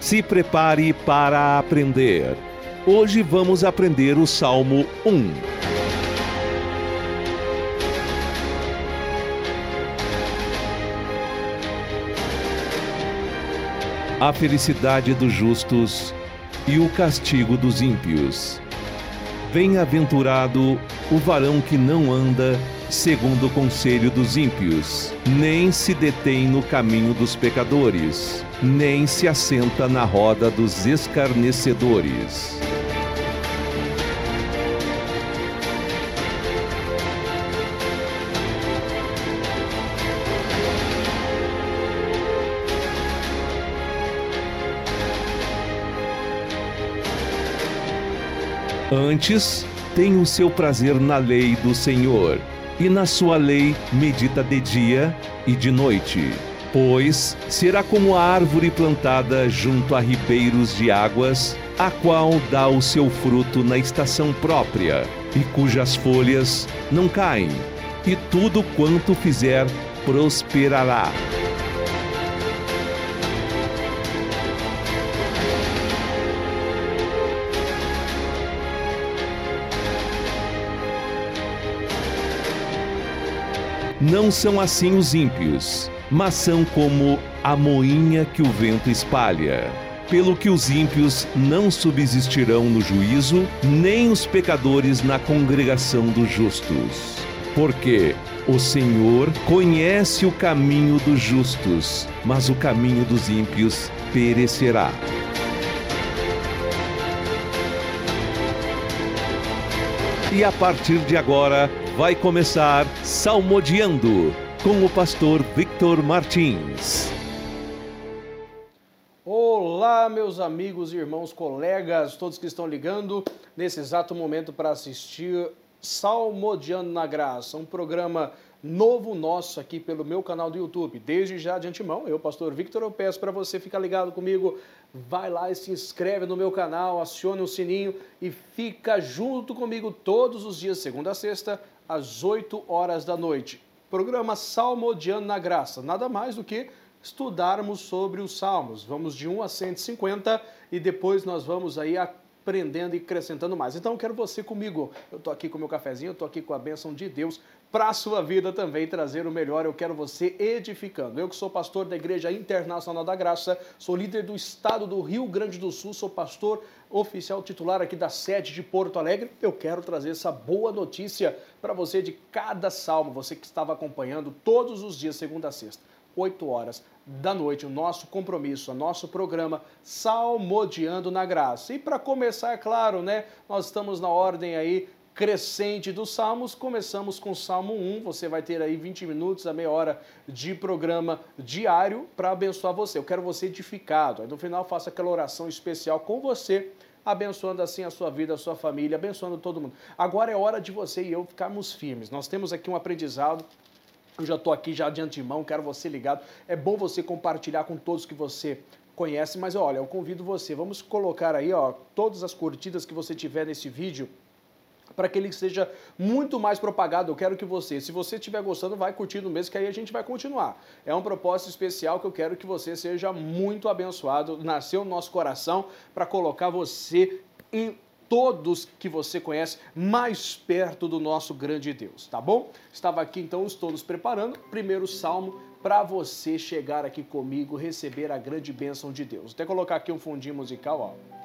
Se prepare para aprender. Hoje vamos aprender o Salmo 1. A felicidade dos justos e o castigo dos ímpios. Bem-aventurado o varão que não anda segundo o conselho dos ímpios, nem se detém no caminho dos pecadores, nem se assenta na roda dos escarnecedores. Antes, tem o seu prazer na lei do Senhor e na sua lei medita de dia e de noite. Pois será como a árvore plantada junto a ribeiros de águas, a qual dá o seu fruto na estação própria, e cujas folhas não caem, e tudo quanto fizer prosperará. Não são assim os ímpios, mas são como a moinha que o vento espalha. Pelo que os ímpios não subsistirão no juízo, nem os pecadores na congregação dos justos. Porque o Senhor conhece o caminho dos justos, mas o caminho dos ímpios perecerá. E a partir de agora, vai começar Salmodiando com o pastor Victor Martins. Olá, meus amigos, irmãos, colegas, todos que estão ligando nesse exato momento para assistir Salmodiando na Graça, um programa novo nosso aqui pelo meu canal do YouTube. Desde já de antemão, eu, pastor Victor, eu peço para você ficar ligado comigo, vai lá e se inscreve no meu canal, acione o sininho e fica junto comigo todos os dias, segunda a sexta, às 8 horas da noite. Programa Salmodiano na Graça, nada mais do que estudarmos sobre os salmos. Vamos de 1 a 150 e depois nós vamos aí aprendendo e acrescentando mais. Então, eu quero você comigo. Eu estou aqui com o meu cafezinho, eu estou aqui com a bênção de Deus para a sua vida também, trazer o melhor. Eu quero você edificando. Eu que sou pastor da Igreja Internacional da Graça, sou líder do estado do Rio Grande do Sul, sou pastor oficial titular aqui da sede de Porto Alegre. Eu quero trazer essa boa notícia para você de cada salmo, você que estava acompanhando todos os dias, segunda a sexta. 8 horas da noite, o nosso compromisso, o nosso programa Salmodiando na Graça. E para começar, é claro, né, nós estamos na ordem aí crescente dos salmos. Começamos com o Salmo 1. Você vai ter aí 20 minutos, a meia hora de programa diário para abençoar você. Eu quero você edificado. Aí no final faço aquela oração especial com você, abençoando assim a sua vida, a sua família, abençoando todo mundo. Agora é hora de você e eu ficarmos firmes. Nós temos aqui um aprendizado eu já estou aqui já de antemão, quero você ligado. É bom você compartilhar com todos que você conhece, mas olha, eu convido você, vamos colocar aí, ó, todas as curtidas que você tiver nesse vídeo para que ele seja muito mais propagado. Eu quero que você, se você estiver gostando, vai curtindo mesmo, que aí a gente vai continuar. É um propósito especial que eu quero que você seja muito abençoado. Nasceu no nosso coração para colocar você em todos que você conhece mais perto do nosso grande Deus, tá bom? Estava aqui então, estou nos preparando. Primeiro salmo para você chegar aqui comigo, receber a grande bênção de Deus. Vou até colocar aqui um fundinho musical, ó,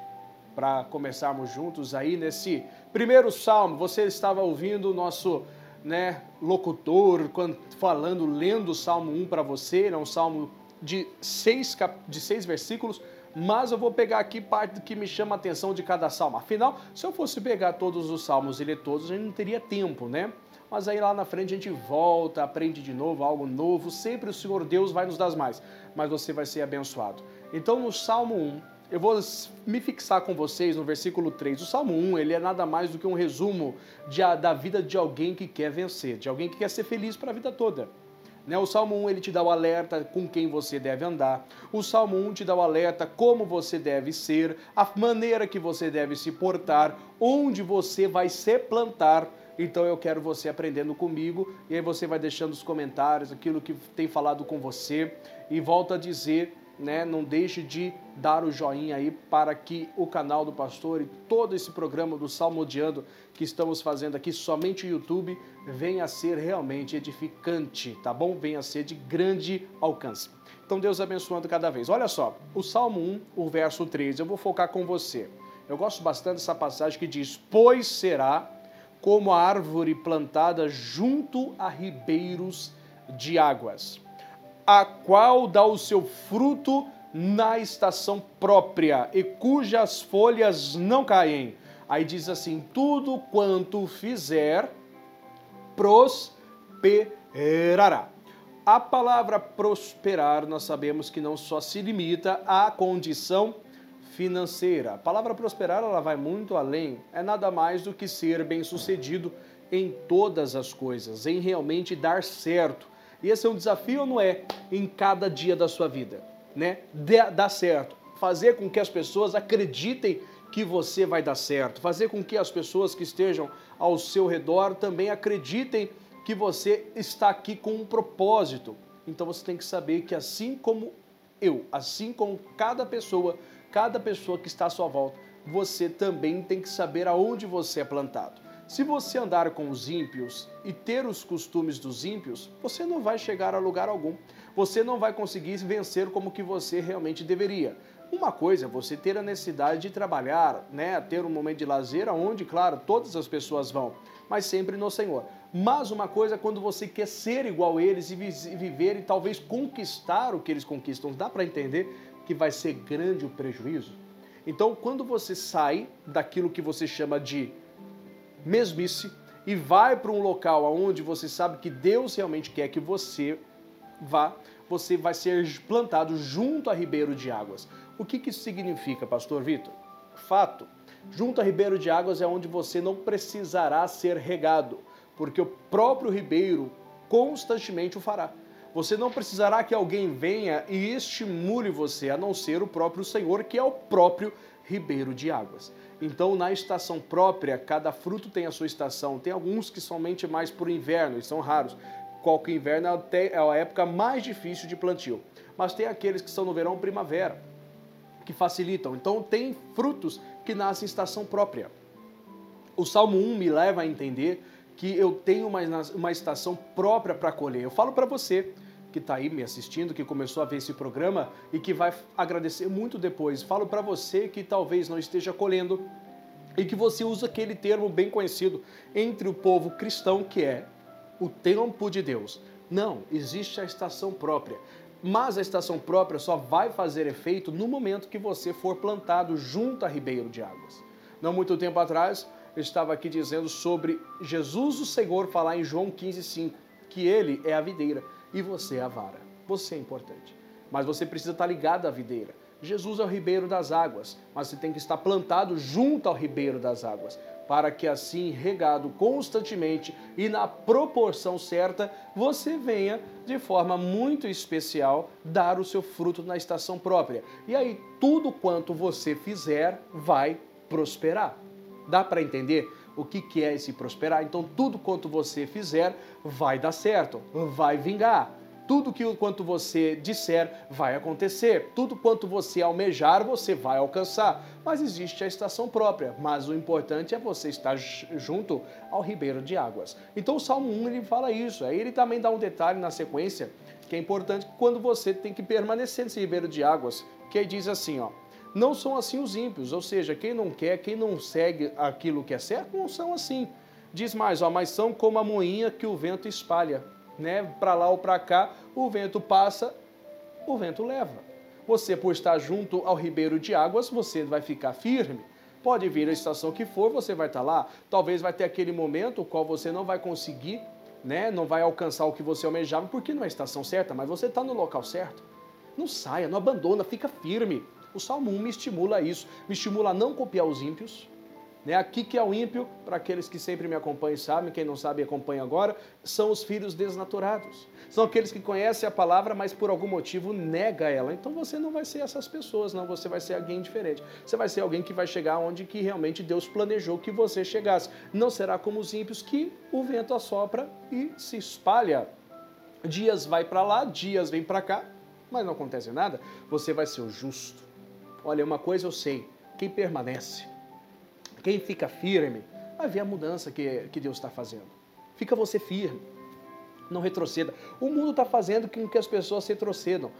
para começarmos juntos aí nesse primeiro salmo. Você estava ouvindo o nosso né, locutor falando, lendo o salmo 1 para você, é um salmo de seis, de seis versículos mas eu vou pegar aqui parte do que me chama a atenção de cada salmo. Afinal, se eu fosse pegar todos os salmos e ler todos, a gente não teria tempo, né? Mas aí lá na frente a gente volta, aprende de novo, algo novo. Sempre o Senhor Deus vai nos dar mais, mas você vai ser abençoado. Então no Salmo 1, eu vou me fixar com vocês no versículo 3. O Salmo 1, ele é nada mais do que um resumo de, da vida de alguém que quer vencer, de alguém que quer ser feliz para a vida toda. Né? O Salmo 1 ele te dá o alerta com quem você deve andar. O Salmo 1 te dá o alerta como você deve ser, a maneira que você deve se portar, onde você vai se plantar. Então eu quero você aprendendo comigo e aí você vai deixando os comentários, aquilo que tem falado com você e volta a dizer né, não deixe de dar o joinha aí para que o canal do pastor e todo esse programa do Salmodiando que estamos fazendo aqui, somente o YouTube, venha a ser realmente edificante, tá bom? Venha a ser de grande alcance. Então Deus abençoando cada vez. Olha só, o Salmo 1, o verso 3, eu vou focar com você. Eu gosto bastante dessa passagem que diz: Pois será como a árvore plantada junto a ribeiros de águas a qual dá o seu fruto na estação própria e cujas folhas não caem. Aí diz assim: tudo quanto fizer prosperará. A palavra prosperar, nós sabemos que não só se limita à condição financeira. A palavra prosperar, ela vai muito além. É nada mais do que ser bem-sucedido em todas as coisas, em realmente dar certo e esse é um desafio ou não é em cada dia da sua vida, né? Dar certo, fazer com que as pessoas acreditem que você vai dar certo, fazer com que as pessoas que estejam ao seu redor também acreditem que você está aqui com um propósito. Então você tem que saber que assim como eu, assim como cada pessoa, cada pessoa que está à sua volta, você também tem que saber aonde você é plantado. Se você andar com os ímpios e ter os costumes dos ímpios, você não vai chegar a lugar algum. Você não vai conseguir vencer como que você realmente deveria. Uma coisa é você ter a necessidade de trabalhar, né, ter um momento de lazer aonde, claro, todas as pessoas vão, mas sempre no Senhor. Mas uma coisa é quando você quer ser igual a eles e viver e talvez conquistar o que eles conquistam. Dá para entender que vai ser grande o prejuízo? Então, quando você sai daquilo que você chama de mesmice e vai para um local onde você sabe que Deus realmente quer que você vá, você vai ser plantado junto a ribeiro de águas. O que, que isso significa, pastor Vitor? Fato, junto a ribeiro de águas é onde você não precisará ser regado, porque o próprio ribeiro constantemente o fará. Você não precisará que alguém venha e estimule você, a não ser o próprio Senhor, que é o próprio ribeiro de águas. Então, na estação própria, cada fruto tem a sua estação. Tem alguns que somente mais o inverno, e são raros. Qualquer inverno é a época mais difícil de plantio. Mas tem aqueles que são no verão primavera, que facilitam. Então, tem frutos que nascem em estação própria. O Salmo 1 me leva a entender que eu tenho uma, uma estação própria para colher. Eu falo para você que está aí me assistindo, que começou a ver esse programa e que vai agradecer muito depois. Falo para você que talvez não esteja colhendo e que você usa aquele termo bem conhecido entre o povo cristão que é o tempo de Deus. Não, existe a estação própria. Mas a estação própria só vai fazer efeito no momento que você for plantado junto a ribeiro de águas. Não muito tempo atrás, eu estava aqui dizendo sobre Jesus o Senhor falar em João 15:5, que ele é a videira e você é a vara. Você é importante. Mas você precisa estar ligado à videira. Jesus é o ribeiro das águas, mas você tem que estar plantado junto ao ribeiro das águas, para que assim, regado constantemente e na proporção certa, você venha de forma muito especial dar o seu fruto na estação própria. E aí, tudo quanto você fizer vai prosperar. Dá para entender? O que, é esse prosperar. Então, tudo quanto você fizer vai dar certo, vai vingar. Tudo que quanto você disser vai acontecer. Tudo quanto você almejar, você vai alcançar. Mas existe a estação própria. Mas o importante é você estar junto ao ribeiro de águas. Então o Salmo 1 ele fala isso. Aí ele também dá um detalhe na sequência que é importante quando você tem que permanecer nesse ribeiro de águas, que diz assim, ó: não são assim os ímpios, ou seja, quem não quer, quem não segue aquilo que é certo, não são assim. Diz mais, ó, mas são como a moinha que o vento espalha, né? Para lá ou para cá, o vento passa, o vento leva. Você, por estar junto ao ribeiro de águas, você vai ficar firme. Pode vir a estação que for, você vai estar lá. Talvez vai ter aquele momento qual você não vai conseguir, né? Não vai alcançar o que você almejava, porque não é a estação certa, mas você está no local certo. Não saia, não abandona, fica firme. O Salmo 1 me estimula a isso, me estimula a não copiar os ímpios. Né? Aqui que é o ímpio, para aqueles que sempre me acompanham e sabem, quem não sabe acompanha agora, são os filhos desnaturados. São aqueles que conhecem a palavra, mas por algum motivo nega ela. Então você não vai ser essas pessoas, não, você vai ser alguém diferente. Você vai ser alguém que vai chegar onde que realmente Deus planejou que você chegasse. Não será como os ímpios que o vento assopra e se espalha. Dias vai para lá, dias vem para cá, mas não acontece nada, você vai ser o justo. Olha, uma coisa eu sei: quem permanece, quem fica firme, vai ver a mudança que, que Deus está fazendo. Fica você firme, não retroceda. O mundo está fazendo com que as pessoas retrocedam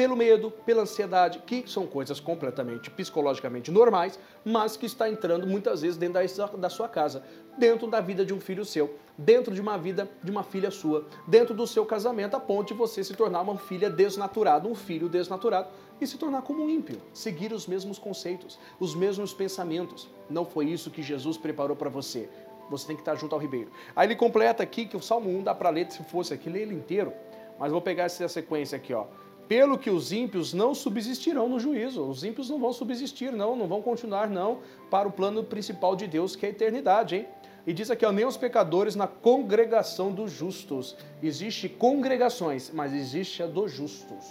pelo medo, pela ansiedade, que são coisas completamente psicologicamente normais, mas que está entrando muitas vezes dentro da sua casa, dentro da vida de um filho seu, dentro de uma vida de uma filha sua, dentro do seu casamento, a ponto de você se tornar uma filha desnaturada, um filho desnaturado e se tornar como um ímpio, seguir os mesmos conceitos, os mesmos pensamentos. Não foi isso que Jesus preparou para você. Você tem que estar junto ao ribeiro. Aí ele completa aqui que o Salmo 1 dá para ler, se fosse aqui, ler ele inteiro. Mas vou pegar essa sequência aqui, ó pelo que os ímpios não subsistirão no juízo. Os ímpios não vão subsistir, não, não vão continuar, não, para o plano principal de Deus, que é a eternidade, hein? E diz aqui, ó, nem os pecadores na congregação dos justos. Existe congregações, mas existe a dos justos.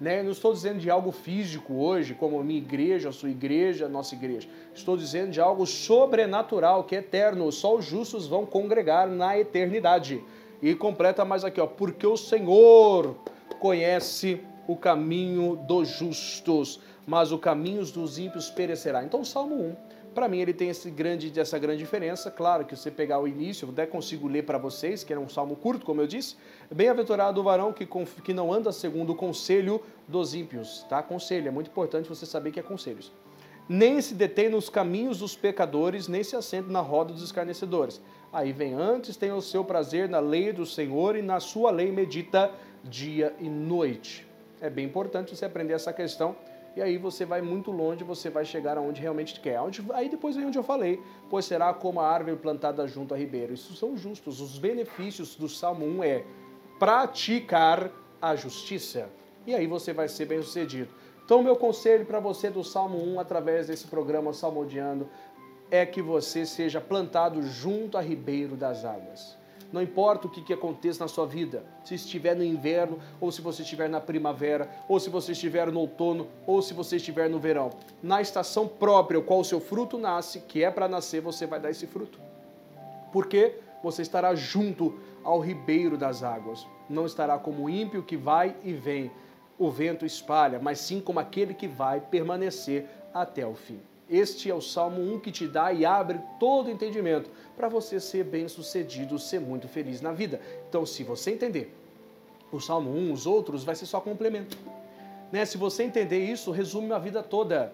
Né? Eu não estou dizendo de algo físico hoje, como a minha igreja, a sua igreja, a nossa igreja. Estou dizendo de algo sobrenatural, que é eterno. Só os justos vão congregar na eternidade. E completa mais aqui, ó, porque o Senhor conhece o caminho dos justos, mas o caminho dos ímpios perecerá. Então, o Salmo 1, para mim, ele tem esse grande, essa grande diferença. Claro que você pegar o início, eu até consigo ler para vocês, que é um salmo curto, como eu disse. Bem-aventurado o varão que, que não anda segundo o conselho dos ímpios. Tá? Conselho, é muito importante você saber que é conselhos. Nem se detém nos caminhos dos pecadores, nem se assenta na roda dos escarnecedores. Aí vem antes, tem o seu prazer na lei do Senhor e na sua lei medita dia e noite. É bem importante você aprender essa questão e aí você vai muito longe, você vai chegar aonde realmente quer. Aí depois vem onde eu falei, pois será como a árvore plantada junto a ribeiro. Isso são justos. Os benefícios do Salmo 1 é praticar a justiça. E aí você vai ser bem sucedido. Então, meu conselho para você do Salmo 1, através desse programa Salmodiando, é que você seja plantado junto a ribeiro das águas. Não importa o que, que aconteça na sua vida, se estiver no inverno, ou se você estiver na primavera, ou se você estiver no outono, ou se você estiver no verão. Na estação própria, qual o seu fruto nasce, que é para nascer, você vai dar esse fruto. Porque você estará junto ao ribeiro das águas. Não estará como o ímpio que vai e vem, o vento espalha, mas sim como aquele que vai permanecer até o fim. Este é o Salmo 1 que te dá e abre todo entendimento para você ser bem sucedido, ser muito feliz na vida. Então, se você entender o Salmo 1, os outros, vai ser só complemento. Né? Se você entender isso, resume uma vida toda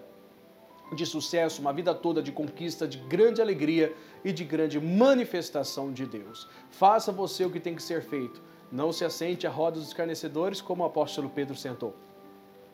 de sucesso, uma vida toda de conquista, de grande alegria e de grande manifestação de Deus. Faça você o que tem que ser feito. Não se assente à roda dos escarnecedores como o apóstolo Pedro sentou.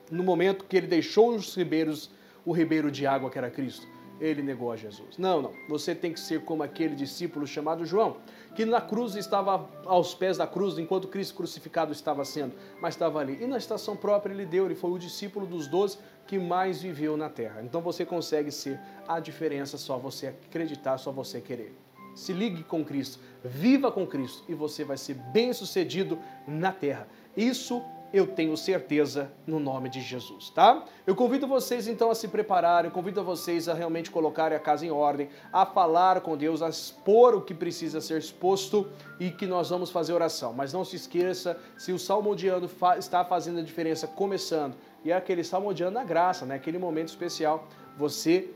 No momento que ele deixou os ribeiros o ribeiro de água que era Cristo. Ele negou a Jesus. Não, não. Você tem que ser como aquele discípulo chamado João, que na cruz estava aos pés da cruz, enquanto Cristo crucificado estava sendo, mas estava ali. E na estação própria ele deu, ele foi o discípulo dos doze que mais viveu na terra. Então você consegue ser a diferença, só você acreditar, só você querer. Se ligue com Cristo, viva com Cristo e você vai ser bem sucedido na terra. Isso eu tenho certeza no nome de Jesus, tá? Eu convido vocês então a se prepararem, eu convido vocês a realmente colocarem a casa em ordem, a falar com Deus, a expor o que precisa ser exposto e que nós vamos fazer oração. Mas não se esqueça, se o salmodiano está fazendo a diferença começando, e é aquele salmodiano na graça, né? Aquele momento especial, você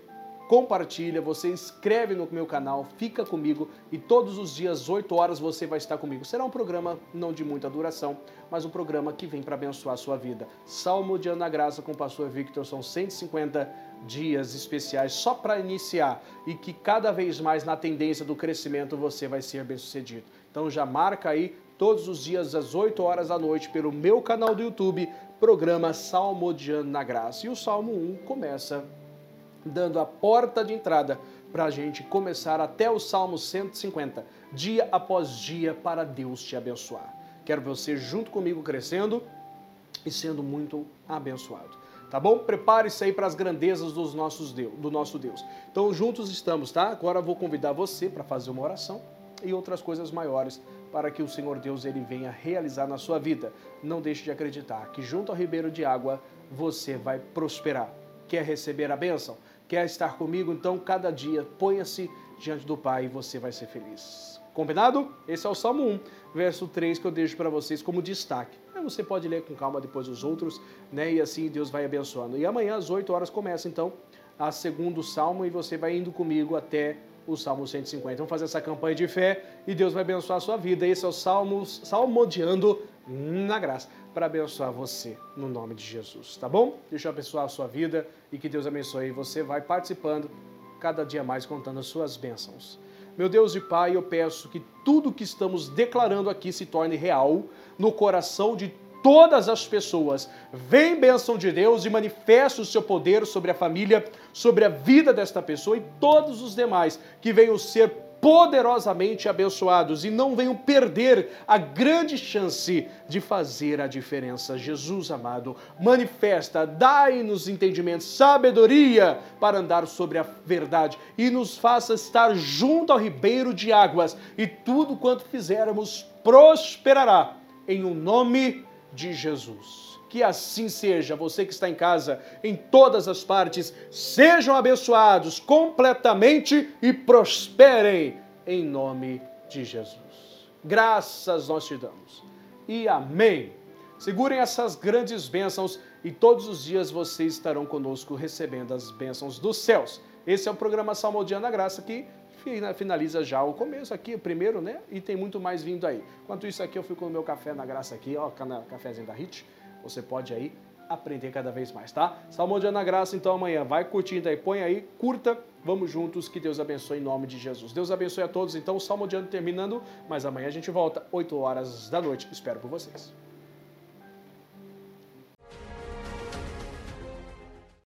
compartilha, você inscreve no meu canal, fica comigo e todos os dias, 8 horas, você vai estar comigo. Será um programa não de muita duração, mas um programa que vem para abençoar a sua vida. Salmo de Ana Graça com o pastor Victor são 150 dias especiais só para iniciar e que cada vez mais na tendência do crescimento você vai ser bem sucedido. Então já marca aí todos os dias às 8 horas da noite pelo meu canal do YouTube, programa Salmo de Ana Graça. E o Salmo 1 começa dando a porta de entrada para a gente começar até o Salmo 150, dia após dia, para Deus te abençoar. Quero você junto comigo crescendo e sendo muito abençoado. Tá bom? Prepare-se aí para as grandezas dos nossos Deus, do nosso Deus. Então, juntos estamos, tá? Agora eu vou convidar você para fazer uma oração e outras coisas maiores para que o Senhor Deus ele venha realizar na sua vida. Não deixe de acreditar que junto ao ribeiro de água você vai prosperar. Quer receber a bênção? Quer estar comigo, então cada dia ponha-se diante do Pai e você vai ser feliz. Combinado? Esse é o Salmo 1, verso 3 que eu deixo para vocês como destaque. Você pode ler com calma depois os outros, né? E assim Deus vai abençoando. E amanhã às 8 horas começa então a segundo salmo e você vai indo comigo até o Salmo 150. Vamos fazer essa campanha de fé e Deus vai abençoar a sua vida. Esse é o Salmo, Salmodiando na graça, para abençoar você, no nome de Jesus, tá bom? Deixa eu abençoar a sua vida e que Deus abençoe. Você vai participando cada dia mais contando as suas bênçãos. Meu Deus e Pai, eu peço que tudo que estamos declarando aqui se torne real no coração de todas as pessoas. Vem bênção de Deus e manifesta o seu poder sobre a família, sobre a vida desta pessoa e todos os demais que venham ser poderosamente abençoados e não venham perder a grande chance de fazer a diferença. Jesus amado, manifesta, dai-nos entendimento, sabedoria para andar sobre a verdade e nos faça estar junto ao ribeiro de águas e tudo quanto fizermos prosperará em o um nome de Jesus. Que assim seja, você que está em casa, em todas as partes, sejam abençoados completamente e prosperem em nome de Jesus. Graças nós te damos. E amém. Segurem essas grandes bênçãos e todos os dias vocês estarão conosco recebendo as bênçãos dos céus. Esse é o programa Salmodiana Graça que finaliza já o começo aqui, o primeiro, né? E tem muito mais vindo aí. Enquanto isso aqui, eu fico no meu café na graça aqui, ó, cafezinho da Hit. Você pode aí aprender cada vez mais, tá? Salmo de Ana Graça, então amanhã. Vai curtindo aí, põe aí, curta. Vamos juntos, que Deus abençoe em nome de Jesus. Deus abençoe a todos. Então, Salmo de Ano terminando, mas amanhã a gente volta, 8 horas da noite. Espero por vocês.